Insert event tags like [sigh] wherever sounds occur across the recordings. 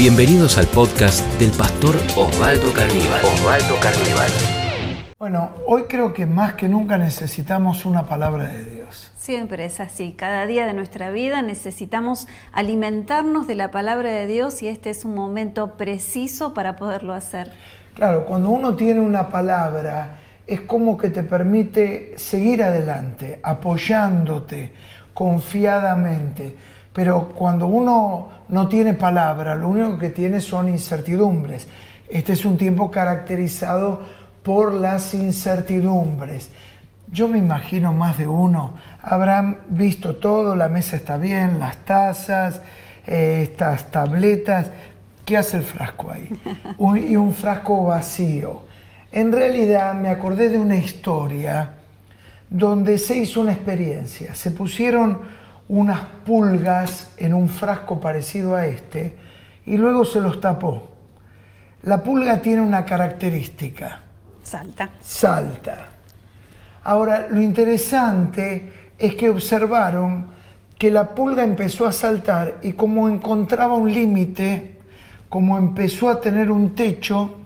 Bienvenidos al podcast del pastor Osvaldo Carníbal. Osvaldo Carníbal. Bueno, hoy creo que más que nunca necesitamos una palabra de Dios. Siempre es así. Cada día de nuestra vida necesitamos alimentarnos de la palabra de Dios y este es un momento preciso para poderlo hacer. Claro, cuando uno tiene una palabra, es como que te permite seguir adelante, apoyándote confiadamente. Pero cuando uno no tiene palabra, lo único que tiene son incertidumbres. Este es un tiempo caracterizado por las incertidumbres. Yo me imagino más de uno, habrán visto todo, la mesa está bien, las tazas, eh, estas tabletas. ¿Qué hace el frasco ahí? [laughs] y un frasco vacío. En realidad me acordé de una historia donde se hizo una experiencia. Se pusieron unas pulgas en un frasco parecido a este y luego se los tapó. La pulga tiene una característica. Salta. Salta. Ahora, lo interesante es que observaron que la pulga empezó a saltar y como encontraba un límite, como empezó a tener un techo,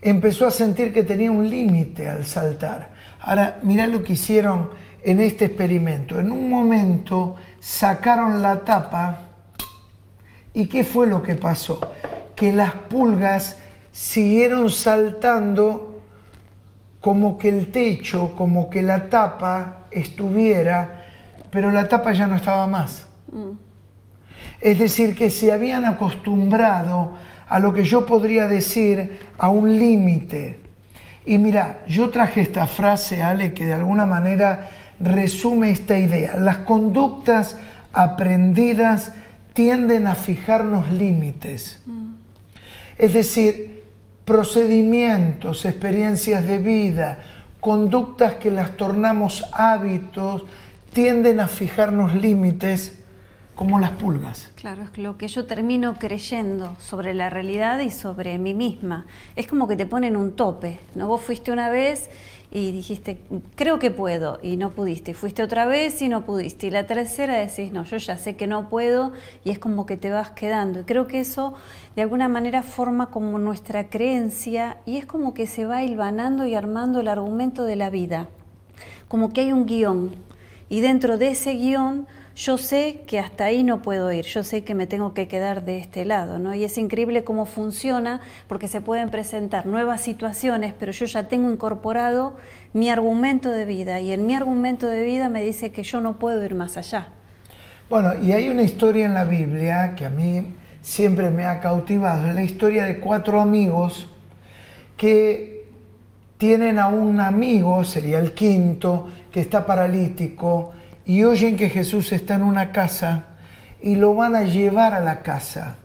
empezó a sentir que tenía un límite al saltar. Ahora, mirá lo que hicieron en este experimento. En un momento sacaron la tapa y ¿qué fue lo que pasó? Que las pulgas siguieron saltando como que el techo, como que la tapa estuviera, pero la tapa ya no estaba más. Mm. Es decir, que se habían acostumbrado a lo que yo podría decir a un límite. Y mira, yo traje esta frase, Ale, que de alguna manera resume esta idea. Las conductas aprendidas tienden a fijarnos límites. Es decir, procedimientos, experiencias de vida, conductas que las tornamos hábitos, tienden a fijarnos límites como las pulgas. Claro, es lo que yo termino creyendo sobre la realidad y sobre mí misma. Es como que te ponen un tope, ¿no? Vos fuiste una vez y dijiste, creo que puedo, y no pudiste. Fuiste otra vez y no pudiste. Y la tercera decís, no, yo ya sé que no puedo, y es como que te vas quedando. Y creo que eso de alguna manera forma como nuestra creencia y es como que se va hilvanando y armando el argumento de la vida. Como que hay un guion. Y dentro de ese guion yo sé que hasta ahí no puedo ir, yo sé que me tengo que quedar de este lado, ¿no? Y es increíble cómo funciona porque se pueden presentar nuevas situaciones, pero yo ya tengo incorporado mi argumento de vida y en mi argumento de vida me dice que yo no puedo ir más allá. Bueno, y hay una historia en la Biblia que a mí siempre me ha cautivado, es la historia de cuatro amigos que tienen a un amigo, sería el quinto, que está paralítico, y oyen que Jesús está en una casa y lo van a llevar a la casa.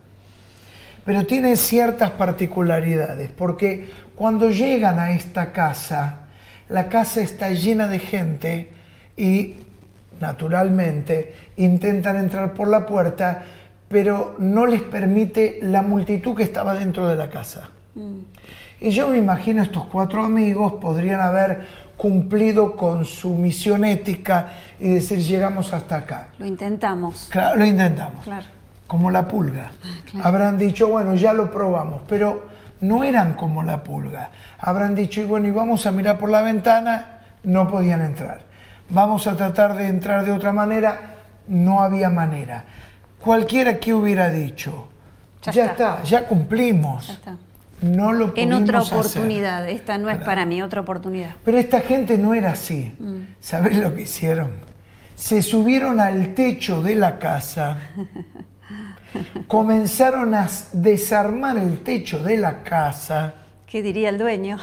Pero tiene ciertas particularidades, porque cuando llegan a esta casa, la casa está llena de gente y naturalmente intentan entrar por la puerta, pero no les permite la multitud que estaba dentro de la casa. Mm. Y yo me imagino estos cuatro amigos podrían haber cumplido con su misión ética y decir, llegamos hasta acá. Lo intentamos. Claro, lo intentamos. Claro. Como la pulga. Habrán dicho, bueno, ya lo probamos, pero no eran como la pulga. Habrán dicho, y bueno, y vamos a mirar por la ventana, no podían entrar. Vamos a tratar de entrar de otra manera, no había manera. Cualquiera que hubiera dicho, ya, está. ya cumplimos. Ya está no lo En otra oportunidad, esta no es para mí, otra oportunidad. Pero esta gente no era así. Mm. ¿Sabes lo que hicieron? Se subieron al techo de la casa, [laughs] comenzaron a desarmar el techo de la casa. ¿Qué diría el dueño?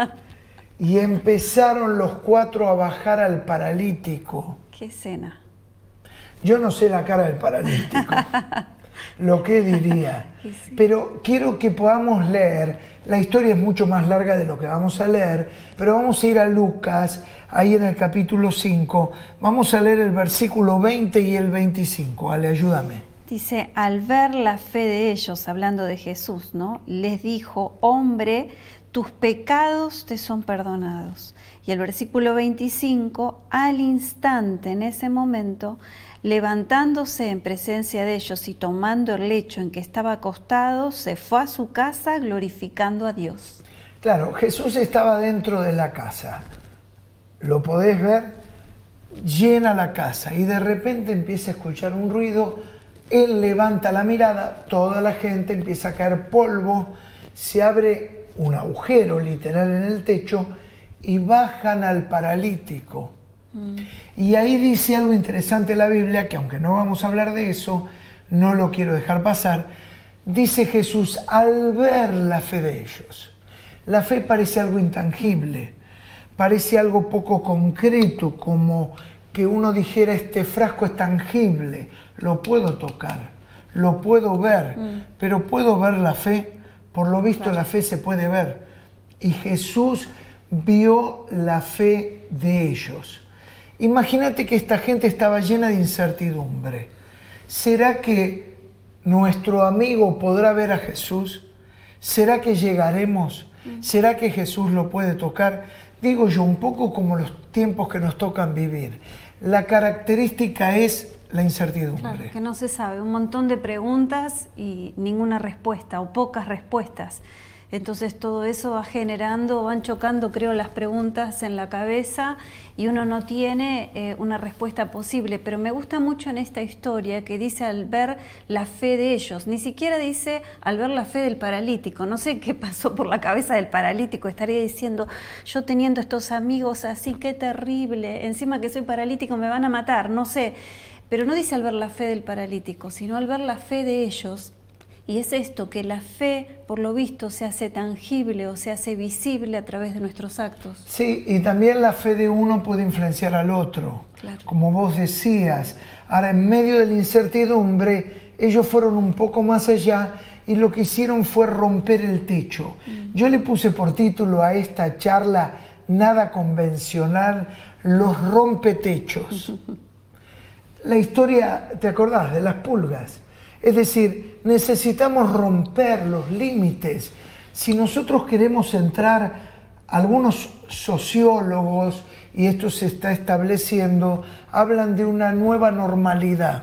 [laughs] y empezaron los cuatro a bajar al paralítico. ¿Qué escena? Yo no sé la cara del paralítico. [laughs] lo que diría. [laughs] Pero quiero que podamos leer, la historia es mucho más larga de lo que vamos a leer, pero vamos a ir a Lucas, ahí en el capítulo 5, vamos a leer el versículo 20 y el 25. Ale, ayúdame. Dice, al ver la fe de ellos, hablando de Jesús, ¿no? Les dijo, hombre, tus pecados te son perdonados. Y el versículo 25, al instante, en ese momento, Levantándose en presencia de ellos y tomando el lecho en que estaba acostado, se fue a su casa glorificando a Dios. Claro, Jesús estaba dentro de la casa. Lo podés ver, llena la casa y de repente empieza a escuchar un ruido. Él levanta la mirada, toda la gente empieza a caer polvo, se abre un agujero literal en el techo y bajan al paralítico. Mm. Y ahí dice algo interesante la Biblia, que aunque no vamos a hablar de eso, no lo quiero dejar pasar. Dice Jesús, al ver la fe de ellos. La fe parece algo intangible, parece algo poco concreto, como que uno dijera, este frasco es tangible, lo puedo tocar, lo puedo ver, mm. pero puedo ver la fe, por lo visto la fe se puede ver. Y Jesús vio la fe de ellos. Imagínate que esta gente estaba llena de incertidumbre. ¿Será que nuestro amigo podrá ver a Jesús? ¿Será que llegaremos? ¿Será que Jesús lo puede tocar? Digo yo, un poco como los tiempos que nos tocan vivir. La característica es la incertidumbre. que no se sabe, un montón de preguntas y ninguna respuesta o pocas respuestas. Entonces todo eso va generando, van chocando, creo, las preguntas en la cabeza y uno no tiene eh, una respuesta posible. Pero me gusta mucho en esta historia que dice al ver la fe de ellos, ni siquiera dice al ver la fe del paralítico. No sé qué pasó por la cabeza del paralítico, estaría diciendo, yo teniendo estos amigos así, qué terrible, encima que soy paralítico me van a matar, no sé. Pero no dice al ver la fe del paralítico, sino al ver la fe de ellos y es esto, que la fe, por lo visto, se hace tangible o se hace visible a través de nuestros actos. Sí, y también la fe de uno puede influenciar al otro, como vos decías. Ahora, en medio de la incertidumbre, ellos fueron un poco más allá y lo que hicieron fue romper el techo. Mm. Yo le puse por título a esta charla, nada convencional, los rompetechos. [laughs] la historia, ¿te acordás? De las pulgas. Es decir, necesitamos romper los límites. Si nosotros queremos entrar, algunos sociólogos, y esto se está estableciendo, hablan de una nueva normalidad.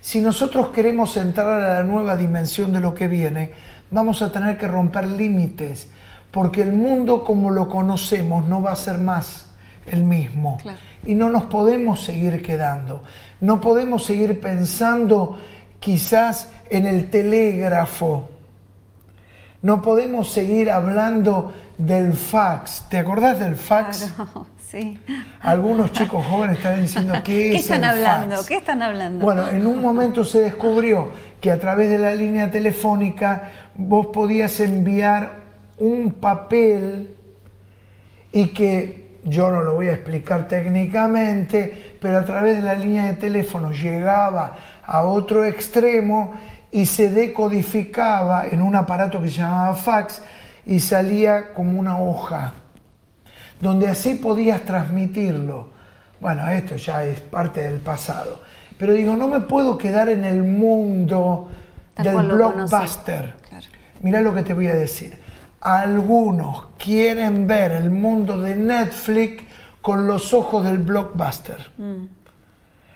Si nosotros queremos entrar a la nueva dimensión de lo que viene, vamos a tener que romper límites, porque el mundo como lo conocemos no va a ser más el mismo. Y no nos podemos seguir quedando, no podemos seguir pensando quizás en el telégrafo. No podemos seguir hablando del fax. ¿Te acordás del fax? [laughs] sí. Algunos chicos jóvenes están diciendo [laughs] ¿qué, ¿Qué están hablando? ¿Qué están hablando? Bueno, en un momento se descubrió que a través de la línea telefónica vos podías enviar un papel y que yo no lo voy a explicar técnicamente, pero a través de la línea de teléfono llegaba a otro extremo y se decodificaba en un aparato que se llamaba fax y salía como una hoja, donde así podías transmitirlo. Bueno, esto ya es parte del pasado. Pero digo, no me puedo quedar en el mundo del blockbuster. Mira lo que te voy a decir. Algunos quieren ver el mundo de Netflix con los ojos del blockbuster. Mm.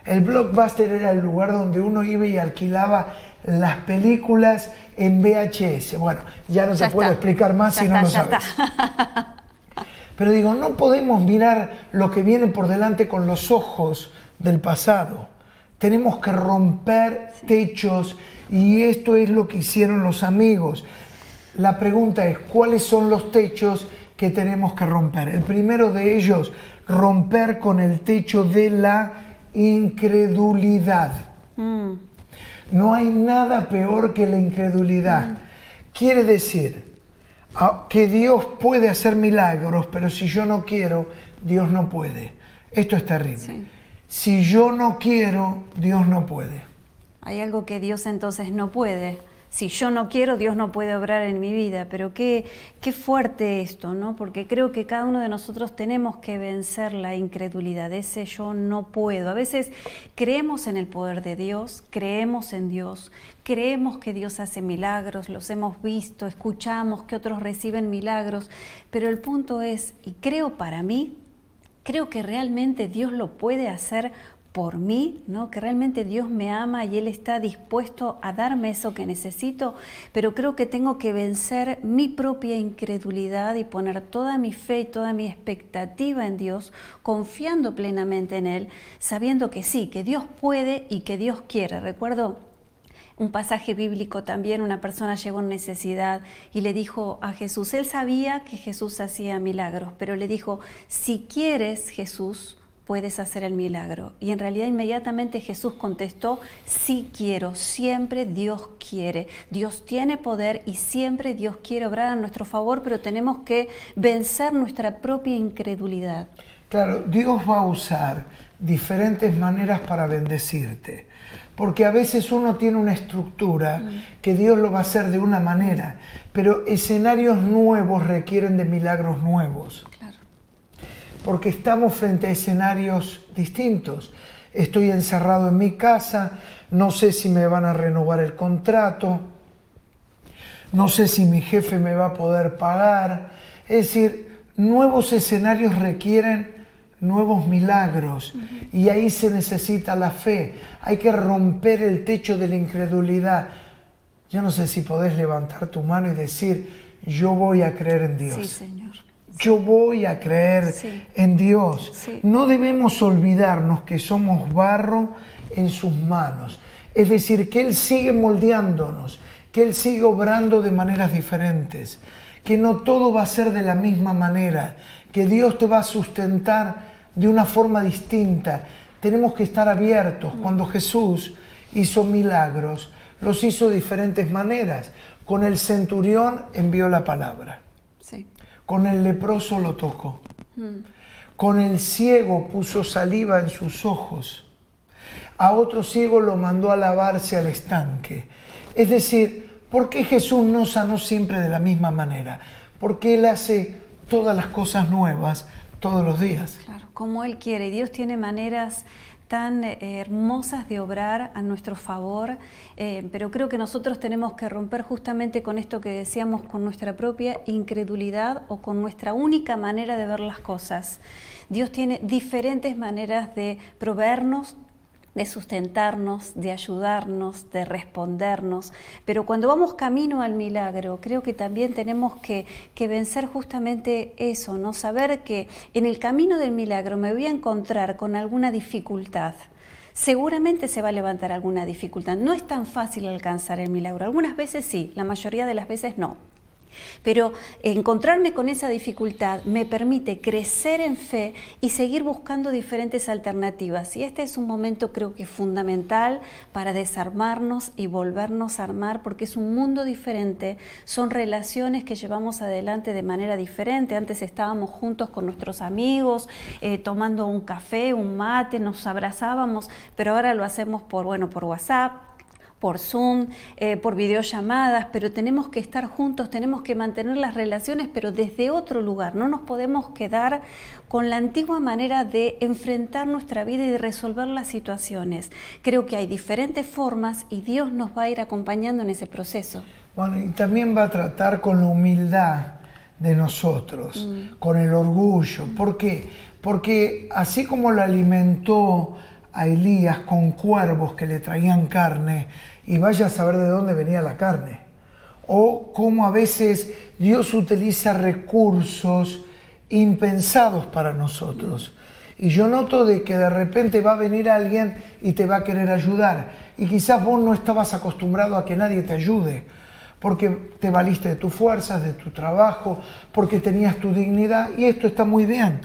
El blockbuster era el lugar donde uno iba y alquilaba las películas en VHS. Bueno, ya no se puede explicar más si no lo sabes. [laughs] Pero digo, no podemos mirar lo que viene por delante con los ojos del pasado. Tenemos que romper techos y esto es lo que hicieron los amigos. La pregunta es, ¿cuáles son los techos que tenemos que romper? El primero de ellos, romper con el techo de la incredulidad. Mm. No hay nada peor que la incredulidad. Mm. Quiere decir ah, que Dios puede hacer milagros, pero si yo no quiero, Dios no puede. Esto es terrible. Si yo no quiero, Dios no puede. Hay algo que Dios entonces no puede si yo no quiero, Dios no puede obrar en mi vida. Pero qué, qué fuerte esto, ¿no? Porque creo que cada uno de nosotros tenemos que vencer la incredulidad, ese yo no puedo. A veces creemos en el poder de Dios, creemos en Dios, creemos que Dios hace milagros, los hemos visto, escuchamos que otros reciben milagros, pero el punto es, y creo para mí, creo que realmente Dios lo puede hacer por mí, ¿no? que realmente Dios me ama y Él está dispuesto a darme eso que necesito, pero creo que tengo que vencer mi propia incredulidad y poner toda mi fe y toda mi expectativa en Dios, confiando plenamente en Él, sabiendo que sí, que Dios puede y que Dios quiere. Recuerdo un pasaje bíblico también, una persona llegó en necesidad y le dijo a Jesús, él sabía que Jesús hacía milagros, pero le dijo, si quieres Jesús, puedes hacer el milagro. Y en realidad inmediatamente Jesús contestó, sí quiero, siempre Dios quiere. Dios tiene poder y siempre Dios quiere obrar a nuestro favor, pero tenemos que vencer nuestra propia incredulidad. Claro, Dios va a usar diferentes maneras para bendecirte, porque a veces uno tiene una estructura que Dios lo va a hacer de una manera, pero escenarios nuevos requieren de milagros nuevos porque estamos frente a escenarios distintos. Estoy encerrado en mi casa, no sé si me van a renovar el contrato, no sé si mi jefe me va a poder pagar. Es decir, nuevos escenarios requieren nuevos milagros y ahí se necesita la fe. Hay que romper el techo de la incredulidad. Yo no sé si podés levantar tu mano y decir, yo voy a creer en Dios. Sí, Señor yo voy a creer en Dios. No debemos olvidarnos que somos barro en sus manos. Es decir, que Él sigue moldeándonos, que Él sigue obrando de maneras diferentes, que no todo va a ser de la misma manera, que Dios te va a sustentar de una forma distinta. Tenemos que estar abiertos. Cuando Jesús hizo milagros, los hizo de diferentes maneras. Con el centurión envió la palabra. Con el leproso lo tocó. Con el ciego puso saliva en sus ojos. A otro ciego lo mandó a lavarse al estanque. Es decir, ¿por qué Jesús no sanó siempre de la misma manera? Porque Él hace todas las cosas nuevas todos los días. Claro, como Él quiere. Dios tiene maneras tan eh, hermosas de obrar a nuestro favor, eh, pero creo que nosotros tenemos que romper justamente con esto que decíamos, con nuestra propia incredulidad o con nuestra única manera de ver las cosas. Dios tiene diferentes maneras de proveernos de sustentarnos, de ayudarnos, de respondernos. Pero cuando vamos camino al milagro, creo que también tenemos que, vencer justamente eso, ¿no? Saber que en el camino del milagro me voy a encontrar con alguna dificultad. Seguramente se va a levantar alguna dificultad. No es tan fácil alcanzar el milagro. Algunas veces sí, la mayoría de las veces no. Pero encontrarme con esa dificultad me permite crecer en fe y seguir buscando diferentes alternativas. Y este es un momento creo que fundamental para desarmarnos y volvernos a armar porque es un mundo diferente, son relaciones que llevamos adelante de manera diferente. Antes estábamos juntos con nuestros amigos, eh, tomando un café, un mate, nos abrazábamos, pero ahora lo hacemos por, bueno, por WhatsApp, por Zoom, eh, por videollamadas, pero tenemos que estar juntos, tenemos que mantener las relaciones, pero desde otro lugar. No nos podemos quedar con la antigua manera de enfrentar nuestra vida y de resolver las situaciones. Creo que hay diferentes formas y Dios nos va a ir acompañando en ese proceso. Bueno, y también va a tratar con la humildad de nosotros, mm. con el orgullo. ¿Por qué? Porque así como lo alimentó a Elías con cuervos que le traían carne y vaya a saber de dónde venía la carne. O cómo a veces Dios utiliza recursos impensados para nosotros. Y yo noto de que de repente va a venir alguien y te va a querer ayudar. Y quizás vos no estabas acostumbrado a que nadie te ayude, porque te valiste de tus fuerzas, de tu trabajo, porque tenías tu dignidad, y esto está muy bien.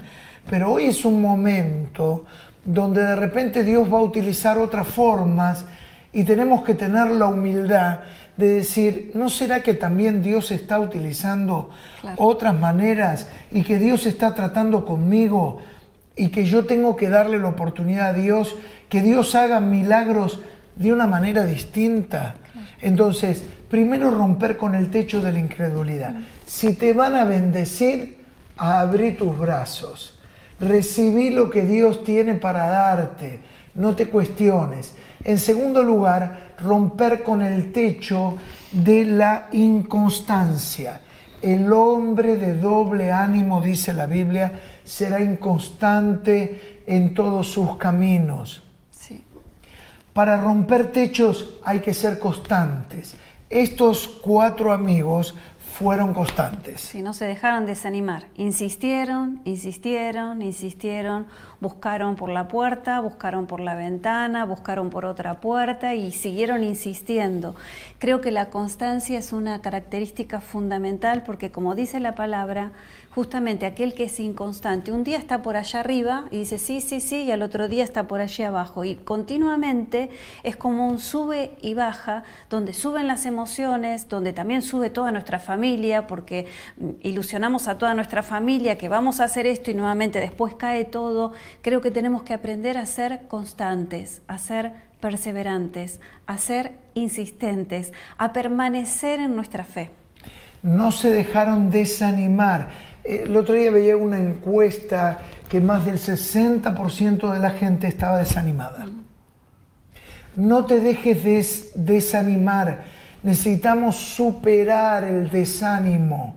Pero hoy es un momento donde de repente Dios va a utilizar otras formas y tenemos que tener la humildad de decir, ¿no será que también Dios está utilizando otras maneras y que Dios está tratando conmigo y que yo tengo que darle la oportunidad a Dios, que Dios haga milagros de una manera distinta? Entonces, primero romper con el techo de la incredulidad. Si te van a bendecir, abrí tus brazos recibí lo que Dios tiene para darte, no te cuestiones. En segundo lugar, romper con el techo de la inconstancia. El hombre de doble ánimo, dice la Biblia, será inconstante en todos sus caminos. Para romper techos hay que ser constantes. Estos cuatro amigos fueron constantes. Si no se dejaron desanimar, insistieron, insistieron, insistieron, buscaron por la puerta, buscaron por la ventana, buscaron por otra puerta y siguieron insistiendo. Creo que la constancia es una característica fundamental porque como dice la palabra, justamente aquel que es inconstante. Un día está por allá arriba y dice sí, sí, sí, y al otro día está por allí abajo. Y continuamente es como un sube y baja, donde suben las emociones, donde también sube toda nuestra familia, porque mm, ilusionamos a toda nuestra familia que vamos a hacer esto y nuevamente después cae todo. Creo que tenemos que aprender a ser constantes, a ser perseverantes, a ser insistentes, a permanecer en nuestra fe. No se dejaron desanimar el otro día veía una encuesta que más del 60% de la gente estaba desanimada. No te dejes desanimar. Necesitamos superar el desánimo.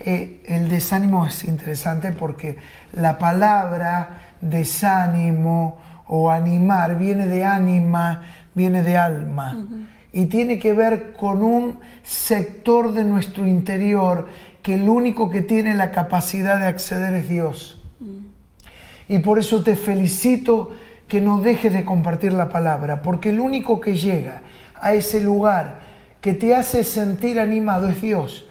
Eh, el desánimo es interesante porque la palabra desánimo o animar viene de ánima, viene de alma. Y tiene que ver con un sector de nuestro interior que el único que tiene la capacidad de acceder es Dios. Y por eso te felicito que no dejes de compartir la palabra, porque el único que llega a ese lugar que te hace sentir animado es Dios.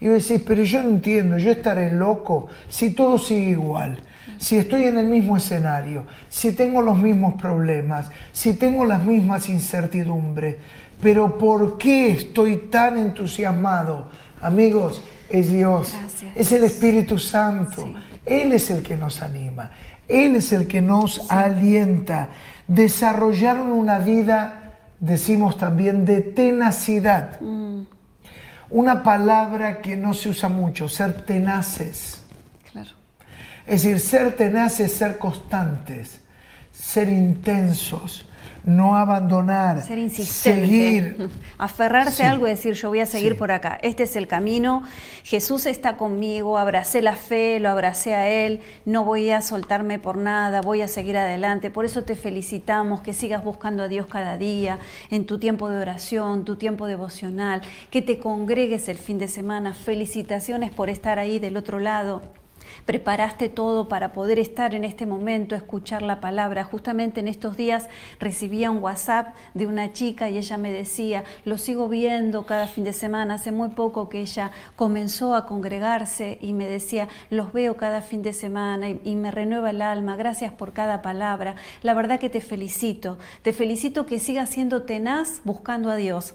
Y vos decís, pero yo no entiendo, yo estaré loco si todo sigue igual, si estoy en el mismo escenario, si tengo los mismos problemas, si tengo las mismas incertidumbres, pero ¿por qué estoy tan entusiasmado? Amigos, es Dios, es el Espíritu Santo. Él es el que nos anima, Él es el que nos alienta. Desarrollaron una vida, decimos también, de tenacidad. Mm. Una palabra que no se usa mucho, ser tenaces. Es decir, ser tenaces, ser constantes, ser intensos, no abandonar, ser insistente, seguir, [laughs] aferrarse a algo y decir yo voy a seguir por acá. Este es el camino. Jesús está conmigo, abracé la fe, lo abracé a él, no voy a soltarme por nada, voy a seguir adelante. Por eso te felicitamos que sigas buscando a Dios cada día en tu tiempo de oración, tu tiempo devocional, que te congregues el fin de semana. Felicitaciones por estar ahí del otro lado preparaste todo para poder estar en este momento, escuchar la palabra. Justamente en estos días recibía un WhatsApp de una chica y ella me decía, lo sigo viendo cada fin de semana, hace muy poco que ella comenzó a congregarse y me decía, los veo cada fin de semana y, me renueva el alma, gracias por cada palabra. La verdad que te felicito, te felicito que sigas siendo tenaz buscando a Dios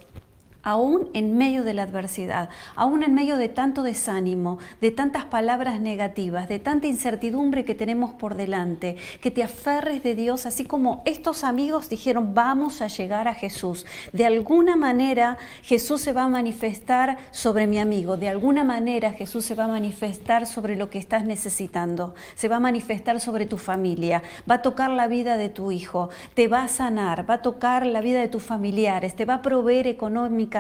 aún en medio de la adversidad, aún en medio de tanto desánimo, de tantas palabras negativas, de tanta incertidumbre que tenemos por delante, que te aferres de Dios, así como estos amigos dijeron, vamos a llegar a Jesús. De alguna manera Jesús se va a manifestar sobre mi amigo, de alguna manera Jesús se va a manifestar sobre lo que estás necesitando, se va a manifestar sobre tu familia, va a tocar la vida de tu hijo, te va a sanar, va a tocar la vida de tus familiares, te va a proveer económicamente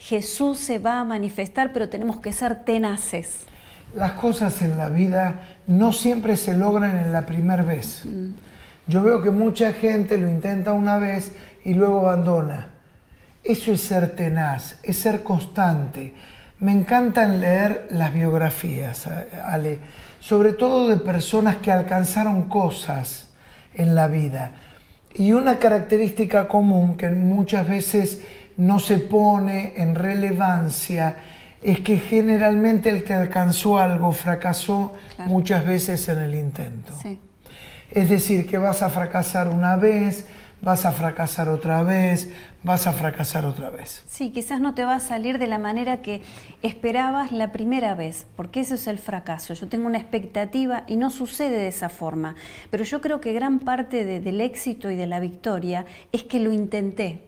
Jesús se va a manifestar, pero tenemos que ser tenaces. Las cosas en la vida no siempre se logran en la primera vez. Yo veo que mucha gente lo intenta una vez y luego abandona. Eso es ser tenaz, es ser constante. Me encantan leer las biografías, Ale, sobre todo de personas que alcanzaron cosas en la vida. Y una característica común que muchas veces no se pone en relevancia es que generalmente el que alcanzó algo fracasó muchas veces en el intento. Es decir, que vas a fracasar una vez, vas a fracasar otra vez, vas a fracasar otra vez. Sí, quizás no te va a salir de la manera que esperabas la primera vez, porque ese es el fracaso. Yo tengo una expectativa y no sucede de esa forma. Pero yo creo que gran parte del éxito y de la victoria es que lo intenté,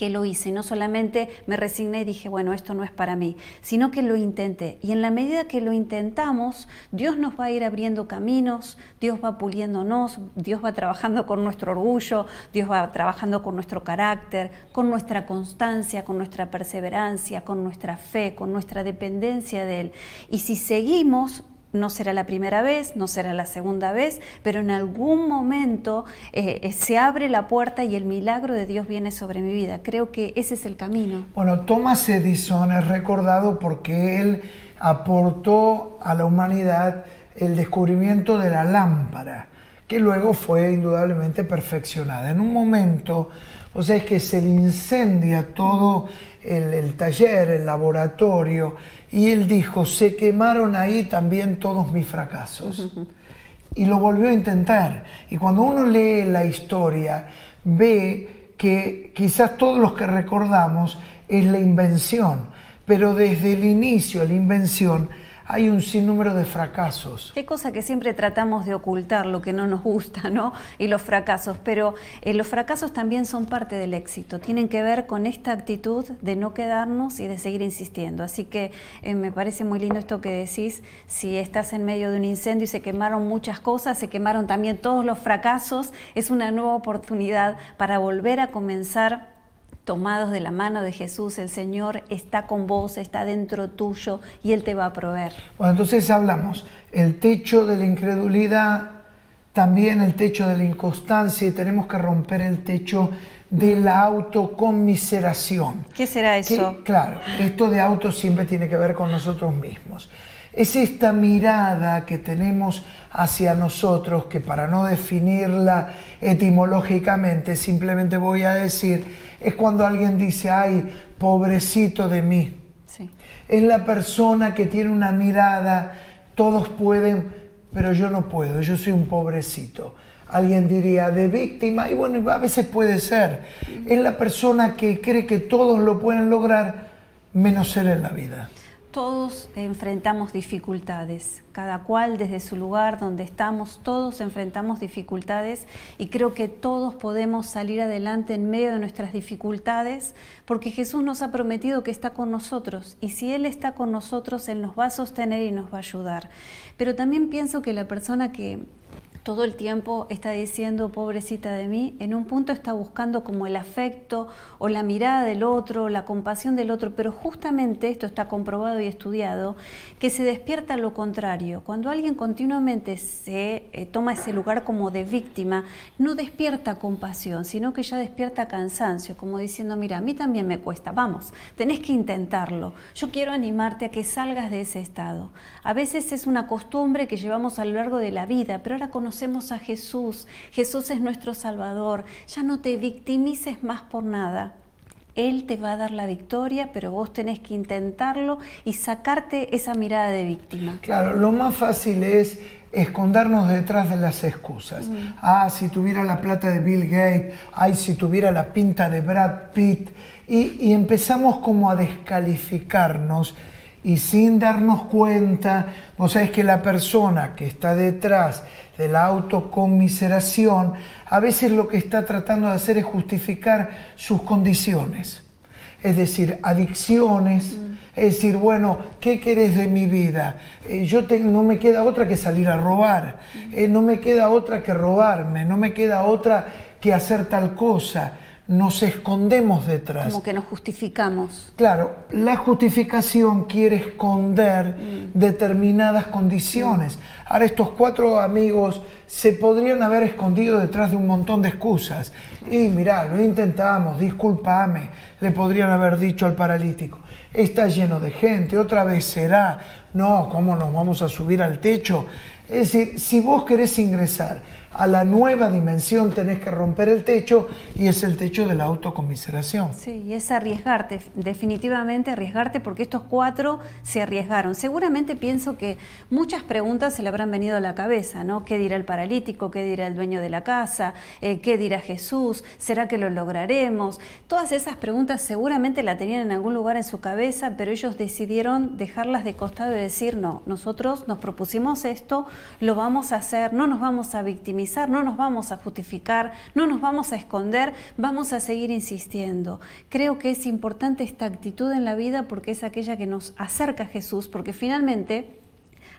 que lo hice. No solamente me resigné y dije, bueno, esto no es para mí, sino que lo intenté. Y en la medida que lo intentamos, Dios nos va a ir abriendo caminos, Dios va puliéndonos, Dios va trabajando con nuestro orgullo, Dios va trabajando con nuestro carácter, con nuestra constancia, con nuestra perseverancia, con nuestra fe, con nuestra dependencia de Él. Y si seguimos no será la primera vez, no será la segunda vez, pero en algún momento eh, eh, se abre la puerta y el milagro de Dios viene sobre mi vida. Creo que ese es el camino. Bueno, Thomas Edison es recordado porque él aportó a la humanidad el descubrimiento de la lámpara, que luego fue indudablemente perfeccionada. En un momento, o sea, es que se le incendia todo el, taller, el laboratorio, y él dijo, se quemaron ahí también todos mis fracasos. Y lo volvió a intentar. Y cuando uno lee la historia, ve que quizás todos los que recordamos es la invención, pero desde el inicio, la invención, hay un sinnúmero de fracasos. Qué cosa que siempre tratamos de ocultar, lo que no nos gusta, ¿no? Y los fracasos, pero eh, los fracasos también son parte del éxito, tienen que ver con esta actitud de no quedarnos y de seguir insistiendo. Así que eh, me parece muy lindo esto que decís, si estás en medio de un incendio y se quemaron muchas cosas, se quemaron también todos los fracasos, es una nueva oportunidad para volver a comenzar tomados de la mano de Jesús, el Señor está con vos, está dentro tuyo y Él te va a proveer. Bueno, entonces hablamos, el techo de la incredulidad, también el techo de la inconstancia y tenemos que romper el techo de la autoconmiseración. ¿Qué será eso? claro, esto de auto siempre tiene que ver con nosotros mismos. Es esta mirada que tenemos hacia nosotros que para no definirla etimológicamente simplemente voy a decir es cuando alguien dice, ay, pobrecito de mí. Es la persona que tiene una mirada, todos pueden, pero yo no puedo, yo soy un pobrecito. Alguien diría de víctima, y bueno, a veces puede ser. Es la persona que cree que todos lo pueden lograr, menos ser en la vida. Todos enfrentamos dificultades, cada cual desde su lugar donde estamos, todos enfrentamos dificultades y creo que todos podemos salir adelante en medio de nuestras dificultades porque Jesús nos ha prometido que está con nosotros y si Él está con nosotros, Él nos va a sostener y nos va a ayudar. Pero también pienso que la persona que todo el tiempo está diciendo, pobrecita de mí, en un punto está buscando como el afecto o la mirada del otro, la compasión del otro, pero justamente esto está comprobado y estudiado, que se despierta lo contrario. Cuando alguien continuamente se eh, toma ese lugar como de víctima, no despierta compasión, sino que ya despierta cansancio, como diciendo, mira, a mí también me cuesta, vamos, tenés que intentarlo. Yo quiero animarte a que salgas de ese estado. A veces es una costumbre que llevamos a lo largo de la vida, pero ahora conocemos a Jesús. Jesús es nuestro Salvador. Ya no te victimices más por nada. Él te va a dar la victoria, pero vos tenés que intentarlo y sacarte esa mirada de víctima. Claro, lo más fácil es escondernos detrás de las excusas. Mm. Ah, si tuviera la plata de Bill Gates, ay, si tuviera la pinta de Brad Pitt. Y, y empezamos como a descalificarnos y sin darnos cuenta, vos sabés que la persona que está detrás de la autoconmiseración, a veces lo que está tratando de hacer es justificar sus condiciones. Es decir, adicciones, mm. es decir, bueno, ¿qué querés de mi vida? Eh, yo no me queda otra que salir a robar, mm. eh, no me queda otra que robarme, no me queda otra que hacer tal cosa nos escondemos detrás. Como que nos justificamos. Claro, la justificación quiere esconder mm. determinadas condiciones. Ahora, estos cuatro amigos se podrían haber escondido detrás de un montón de excusas. Y mirá, lo intentamos, discúlpame, le podrían haber dicho al paralítico. Está lleno de gente, otra vez será. No, ¿cómo nos vamos a subir al techo? Es decir, si vos querés ingresar a la nueva dimensión tenés que romper el techo y es el techo de la autocomiseración. Sí, y es arriesgarte, definitivamente arriesgarte porque estos cuatro se arriesgaron. Seguramente pienso que muchas preguntas se le habrán venido a la cabeza, ¿no? ¿Qué dirá el paralítico? ¿Qué dirá el dueño de la casa? Eh, ¿Qué dirá Jesús? ¿Será que lo lograremos? Todas esas preguntas seguramente la tenían en algún lugar en su cabeza, pero ellos decidieron dejarlas de costado y decir, no, nosotros nos propusimos esto, lo vamos a hacer, no nos vamos a victimizar no nos vamos a justificar, no nos vamos a esconder, vamos a seguir insistiendo. Creo que es importante esta actitud en la vida porque es aquella que nos acerca a Jesús, porque finalmente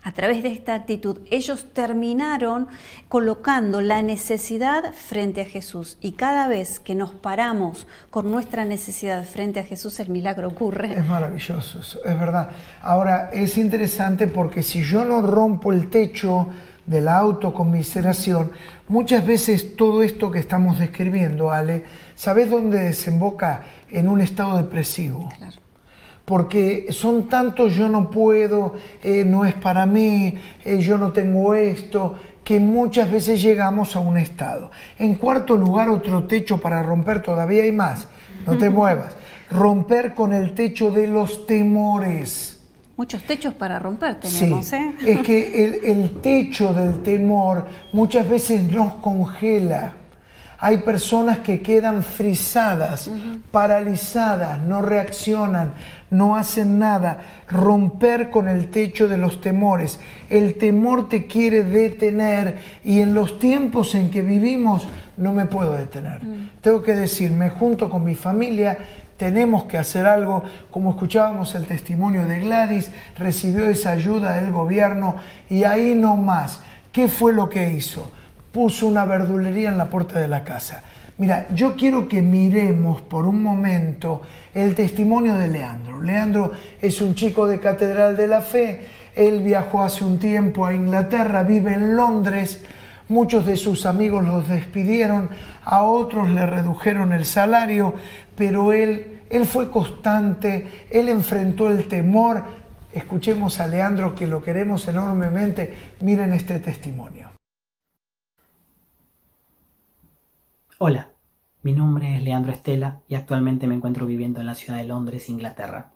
a través de esta actitud, ellos terminaron colocando la necesidad frente a Jesús. Y cada vez que nos paramos con nuestra necesidad frente a Jesús, el milagro ocurre. Es maravilloso, es verdad. Ahora, es interesante porque si yo no rompo el techo de la autocomiseración, muchas veces todo esto que estamos describiendo, Ale, ¿sabes dónde desemboca? En un estado depresivo. Claro porque son tantos yo no puedo, eh, no es para mí, eh, yo no tengo esto, que muchas veces llegamos a un estado. En cuarto lugar, otro techo para romper, todavía hay más, no te [laughs] muevas, romper con el techo de los temores. Muchos techos para romper tenemos, sí, ¿eh? [laughs] Es que el, el techo del temor muchas veces nos congela hay personas que quedan frisadas, paralizadas, no reaccionan, no hacen nada. Romper con el techo de los temores. El temor te quiere detener y en los tiempos en que vivimos no me puedo detener. Mm. Tengo que decir, me junto con mi familia, tenemos que hacer algo, como escuchábamos el testimonio de Gladys, recibió esa ayuda del gobierno y ahí no más. ¿Qué fue lo que hizo? puso una verdulería en la puerta de la casa. Mira, yo quiero que miremos por un momento el testimonio de Leandro. Leandro es un chico de Catedral de la Fe, él viajó hace un tiempo a Inglaterra, vive en Londres, muchos de sus amigos los despidieron, a otros le redujeron el salario, pero él, él fue constante, él enfrentó el temor. Escuchemos a Leandro que lo queremos enormemente, miren este testimonio. Hola, mi nombre es Leandro Estela y actualmente me encuentro viviendo en la ciudad de Londres, Inglaterra.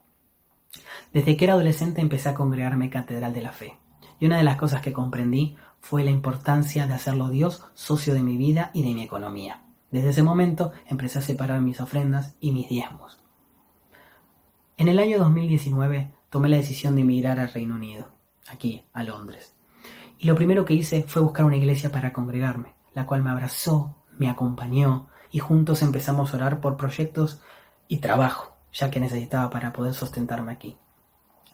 Desde que era adolescente empecé a congregarme Catedral de la Fe y una de las cosas que comprendí fue la importancia de hacerlo Dios socio de mi vida y de mi economía. Desde ese momento empecé a separar mis ofrendas y mis diezmos. En el año 2019 tomé la decisión de emigrar al Reino Unido, aquí, a Londres. Y lo primero que hice fue buscar una iglesia para congregarme, la cual me abrazó, me acompañó y juntos empezamos a orar por proyectos y trabajo, ya que necesitaba para poder sustentarme aquí.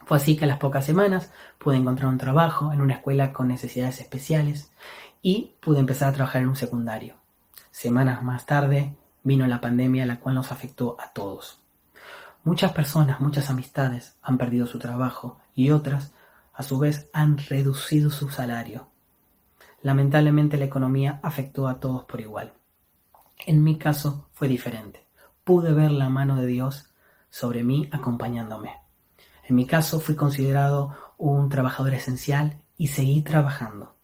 Fue así que a las pocas semanas pude encontrar un trabajo en una escuela con necesidades especiales y pude empezar a trabajar en un secundario. Semanas más tarde vino la pandemia la cual nos afectó a todos. Muchas personas, muchas amistades han perdido su trabajo y otras, a su vez, han reducido su salario. Lamentablemente la economía afectó a todos por igual. En mi caso fue diferente. Pude ver la mano de Dios sobre mí acompañándome. En mi caso fui considerado un trabajador esencial y seguí trabajando.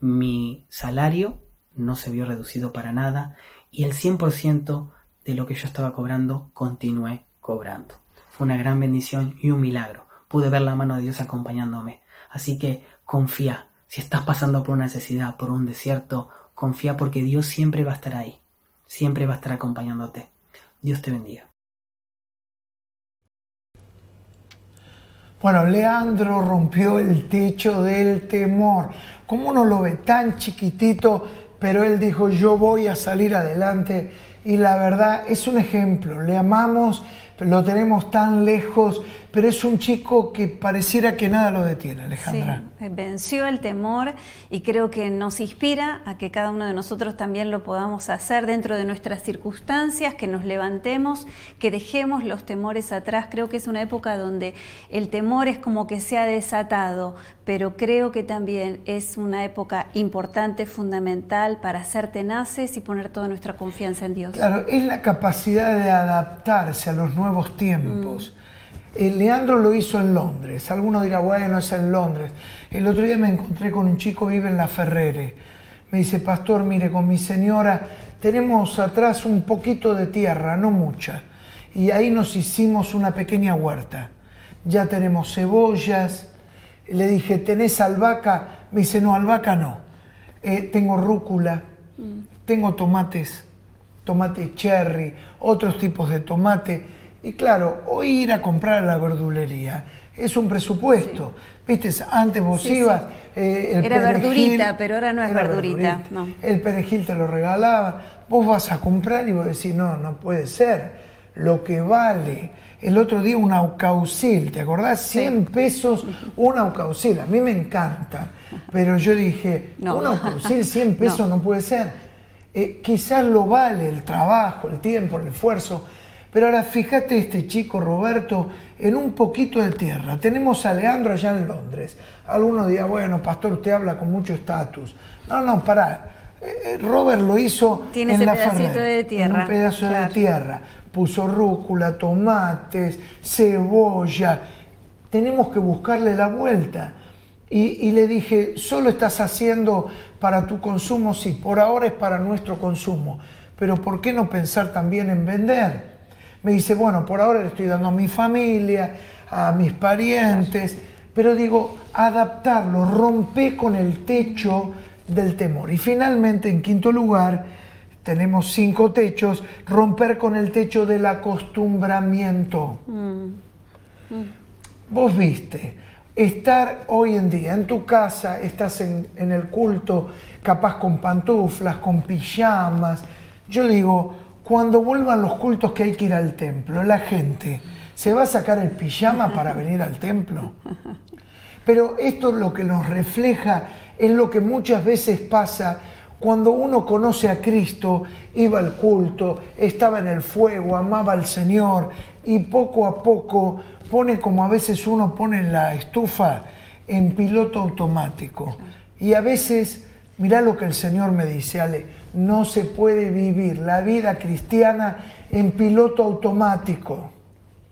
Mi salario no se vio reducido para nada y el 100% de lo que yo estaba cobrando continué cobrando. Fue una gran bendición y un milagro. Pude ver la mano de Dios acompañándome. Así que confía, si estás pasando por una necesidad, por un desierto, confía porque Dios siempre va a estar ahí, siempre va a estar acompañándote. Dios te bendiga. Bueno, Leandro rompió el techo del temor. ¿Cómo uno lo ve tan chiquitito? Pero él dijo, yo voy a salir adelante. Y la verdad es un ejemplo. Le amamos, lo tenemos tan lejos, pero es un chico que pareciera que nada lo detiene, Alejandra. Sí, venció el temor y creo que nos inspira a que cada uno de nosotros también lo podamos hacer dentro de nuestras circunstancias, que nos levantemos, que dejemos los temores atrás. Creo que es una época donde el temor es como que se ha desatado, pero creo que también es una época importante, fundamental para ser tenaces y poner toda nuestra confianza en Dios. Claro, es la capacidad de adaptarse a los nuevos tiempos. Mm. Eh, Leandro lo hizo en Londres. Algunos dirán, bueno, es en Londres. El otro día me encontré con un chico que vive en la Ferrere. Me dice, pastor, mire, con mi señora tenemos atrás un poquito de tierra, no mucha. Y ahí nos hicimos una pequeña huerta. Ya tenemos cebollas. Le dije, ¿tenés albahaca? Me dice, no, albahaca no. Eh, tengo rúcula, mm. tengo tomates, tomate cherry, otros tipos de tomate y claro, hoy ir a comprar a la verdulería es un presupuesto. Viste, antes vos ibas. Eh, el era verdurita, pero ahora no es verdurita. El perejil te lo regalaba. Vos vas a comprar y vos decís, no, no puede ser. lo que vale. El otro día un aucaucil, ¿te acordás? 100 pesos un aucaucil. A mí me encanta, pero yo dije, No. un aucaucil 100 [laughs] pesos no, puede ser. Eh, quizás lo vale el trabajo, el tiempo, el esfuerzo. Pero ahora fíjate este chico Roberto en un poquito de tierra. Tenemos a Leandro allá en Londres. Algunos dirán, bueno, pastor, usted habla con mucho estatus. No, no, pará. Eh, eh, Robert lo hizo Tiene en ese la pedacito Ferrer, de en tierra, un pedazo de tierra. Puso rúcula, tomates, cebolla. Tenemos que buscarle la vuelta. Y, y le dije, ¿solo estás haciendo para tu consumo? Sí, por ahora es para nuestro consumo. Pero ¿por qué no pensar también en vender? Me dice, bueno, por ahora le estoy dando a mi familia, a mis parientes, pero digo, adaptarlo, rompe con el techo del temor. Y finalmente, en quinto lugar, tenemos cinco techos, romper con el techo del acostumbramiento. Vos viste, estar hoy en día en tu casa, estás en, en el culto, capaz con pantuflas, con pijamas. Yo digo, cuando vuelvan los cultos que hay que ir al templo, la gente se va a sacar el pijama para venir al templo. Pero esto lo que nos refleja es lo que muchas veces pasa cuando uno conoce a Cristo, iba al culto, estaba en el fuego, amaba al Señor y poco a poco pone como a veces uno pone la estufa en piloto automático. Y a veces, mirá lo que el Señor me dice, Ale, no se puede vivir la vida cristiana en piloto automático.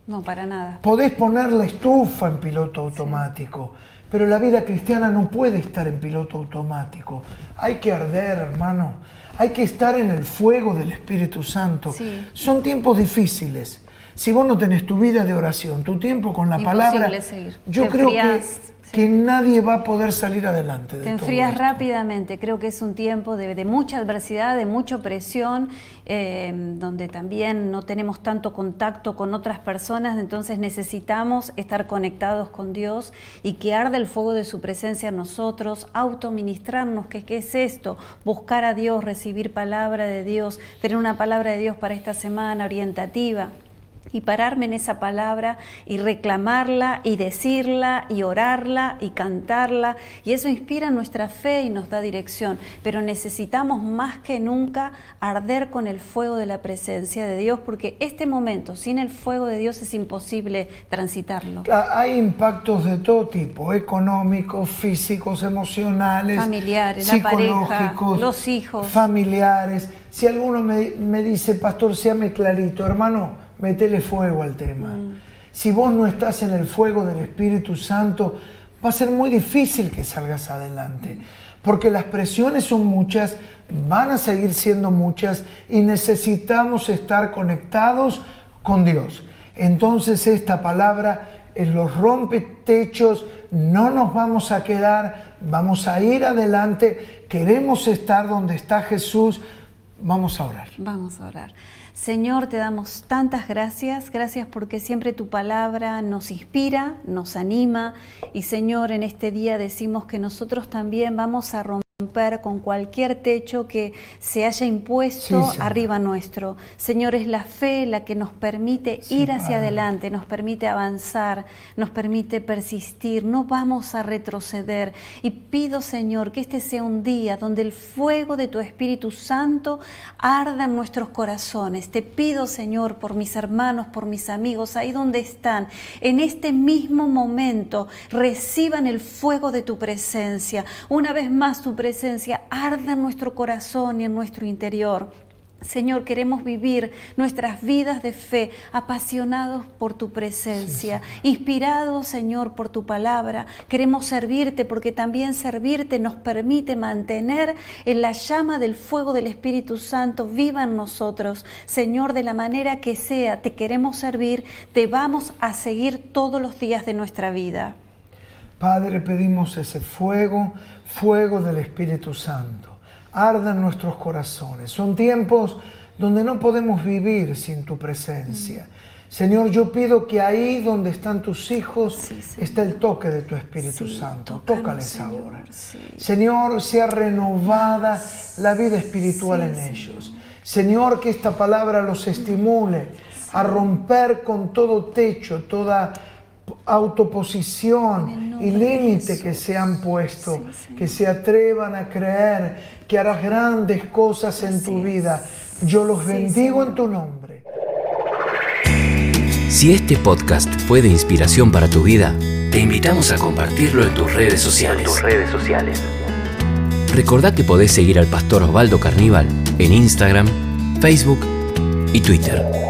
No, para nada. Podés poner la estufa en piloto automático, pero la vida cristiana no puede estar en piloto automático. Hay que arder, hermano. Hay que estar en el fuego del Espíritu Santo. Sí. Son tiempos difíciles. Si vos no tenés tu vida de oración, tu tiempo con la Imposible palabra, seguir. yo Te creo que, que nadie va a poder salir adelante. De Te enfrías rápidamente. Creo que es un tiempo de, de mucha adversidad, de mucha presión, eh, donde también no tenemos tanto contacto con otras personas, entonces necesitamos estar conectados con Dios y que arde el fuego de su presencia en nosotros, autoministrarnos, que qué es esto, buscar a Dios, recibir palabra de Dios, tener una palabra de Dios para esta semana orientativa y pararme en esa palabra y reclamarla y decirla y orarla y cantarla. Y eso inspira nuestra fe y nos da dirección. Pero necesitamos más que nunca arder con el fuego de la presencia de Dios porque este momento sin el fuego de Dios es imposible transitarlo. Ah, Hay impactos de todo tipo, económicos, físicos, emocionales, Familiares, la pareja, psicológicos, los hijos. familiares. Si alguno me, me dice, pastor, séame clarito, hermano, metele fuego al tema. Mm. Si vos no estás en el fuego del Espíritu Santo, va a ser muy difícil que salgas adelante, porque las presiones son muchas, van a seguir siendo muchas y necesitamos estar conectados con Dios. Entonces esta palabra en los rompetechos, no nos vamos a quedar, vamos a ir adelante, queremos estar donde está Jesús, vamos a orar. Vamos a orar. Señor, te damos tantas gracias, gracias porque siempre tu palabra nos inspira, nos anima. Y Señor, en este día decimos que nosotros también vamos a romper con cualquier techo que se haya impuesto Sí, arriba nuestro. Señor, es la fe la que nos permite Sí, ir hacia Padre. adelante, nos permite avanzar, nos permite persistir, no vamos a retroceder. Y pido, Señor, que este sea un día donde el fuego de tu Espíritu Santo arda en nuestros corazones. Te pido, Señor, por mis hermanos, por mis amigos, ahí donde están, en este mismo momento, reciban el fuego de tu presencia. Una vez más, tu presencia arda en nuestro corazón y en nuestro interior. Señor, queremos vivir nuestras vidas de fe apasionados por tu presencia, inspirados, Señor, por tu palabra. Queremos servirte porque también servirte nos permite mantener en la llama del fuego del Espíritu Santo viva en nosotros. Señor, de la manera que sea, te queremos servir, te vamos a seguir todos los días de nuestra vida. Padre, pedimos ese fuego, fuego del Espíritu Santo. Arda en nuestros corazones. Son tiempos donde no podemos vivir sin tu presencia. Señor, yo pido que ahí donde están tus hijos Sí, está el toque de tu Espíritu Sí, Santo. Tócales Señor, ahora. sí. Señor, sea renovada la vida espiritual en ellos. Señor, que esta palabra los estimule a romper con todo techo, toda autoposición y límite que se han puesto, que se atrevan a creer que harás grandes cosas en tu vida. Yo los bendigo en tu nombre. Si este podcast fue de inspiración para tu vida, te invitamos a compartirlo en tus redes sociales. tus redes sociales. Recordá que podés seguir al pastor Osvaldo Carníbal en Instagram, Facebook y Twitter.